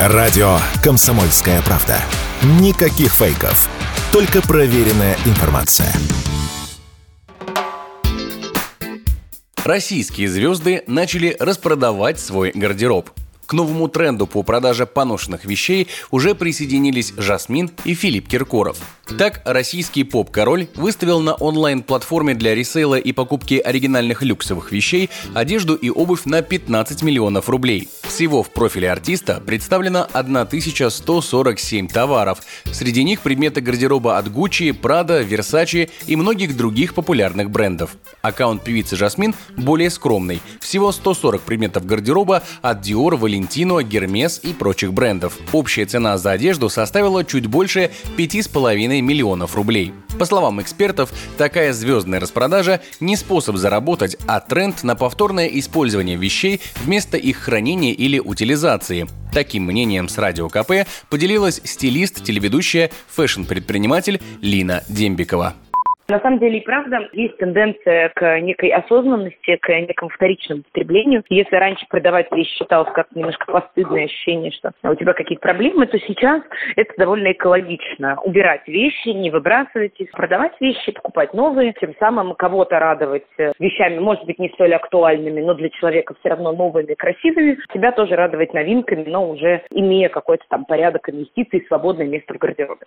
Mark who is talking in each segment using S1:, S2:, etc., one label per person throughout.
S1: Радио «Комсомольская правда». Никаких фейков. Только проверенная информация.
S2: Российские звезды начали распродавать свой гардероб. К новому тренду по продаже поношенных вещей уже присоединились Жасмин и Филипп Киркоров. Так, российский поп-король выставил на онлайн-платформе для ресейла и покупки оригинальных люксовых вещей одежду и обувь на 15 миллионов рублей. Всего в профиле артиста представлено 1147 товаров. Среди них предметы гардероба от Gucci, Prada, Versace и многих других популярных брендов. Аккаунт певицы Жасмин более скромный. Всего 140 предметов гардероба от Dior, Valentino, Hermes и прочих брендов. Общая цена за одежду составила чуть больше 5,5 миллионов рублей. По словам экспертов, такая звездная распродажа не способ заработать, а тренд на повторное использование вещей вместо их хранения или утилизации. Таким мнением с Радио КП поделилась стилист, телеведущая, фэшн-предприниматель Лина Дембикова.
S3: На самом деле и правда есть тенденция к некой осознанности, к некому вторичному потреблению. Если раньше продавать вещи считалось как немножко постыдное ощущение, что у тебя какие-то проблемы, то сейчас это довольно экологично. Убирать вещи, не выбрасывать их, продавать вещи, покупать новые, тем самым кого-то радовать вещами, может быть, не столь актуальными, но для человека все равно новыми, красивыми. Себя тоже радовать новинками, но уже имея какой-то там порядок инвестиций, свободное место в гардеробе.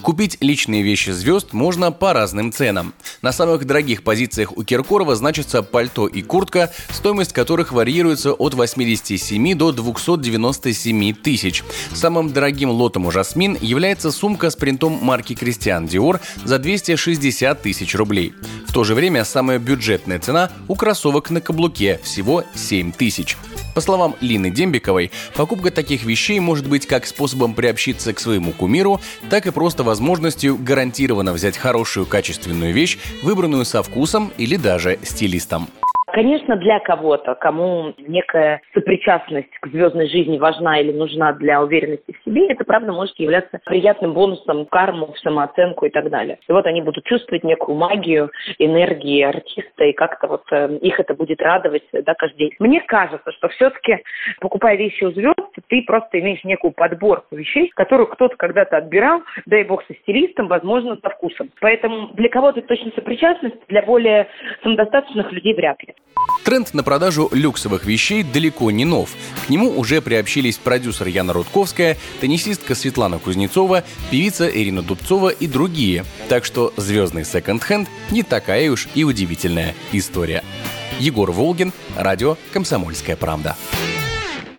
S2: Купить личные вещи звезд можно по разным ценам. На самых дорогих позициях у Киркорова значатся пальто и куртка, стоимость которых варьируется от 87 до 297 тысяч. Самым дорогим лотом у Жасмин является сумка с принтом марки Кристиан Диор за 260 тысяч рублей. В то же время самая бюджетная цена у кроссовок на каблуке всего 7 тысяч. По словам Лины Дембиковой, покупка таких вещей может быть как способом приобщиться к своему кумиру, так и просто возможностью гарантированно взять хорошую качественную вещь, выбранную со вкусом или даже стилистом.
S3: Конечно, для кого-то, кому некая сопричастность к звездной жизни важна или нужна для уверенности в себе, это, правда, может являться приятным бонусом в карму, в самооценку и так далее. И вот они будут чувствовать некую магию, энергии артиста, и как-то вот э, их это будет радовать да, каждый день. Мне кажется, что все-таки, покупая вещи у звезд, ты просто имеешь некую подборку вещей, которую кто-то когда-то отбирал, дай бог со стилистом, возможно, со вкусом. Поэтому для кого-то точно сопричастность, для более самодостаточных людей вряд ли.
S2: Тренд на продажу люксовых вещей далеко не нов. К нему уже приобщились продюсер Яна Рудковская, теннисистка Светлана Кузнецова, певица Ирина Дубцова и другие. Так что звездный секонд-хенд не такая уж и удивительная история. Егор Волгин, радио «Комсомольская правда».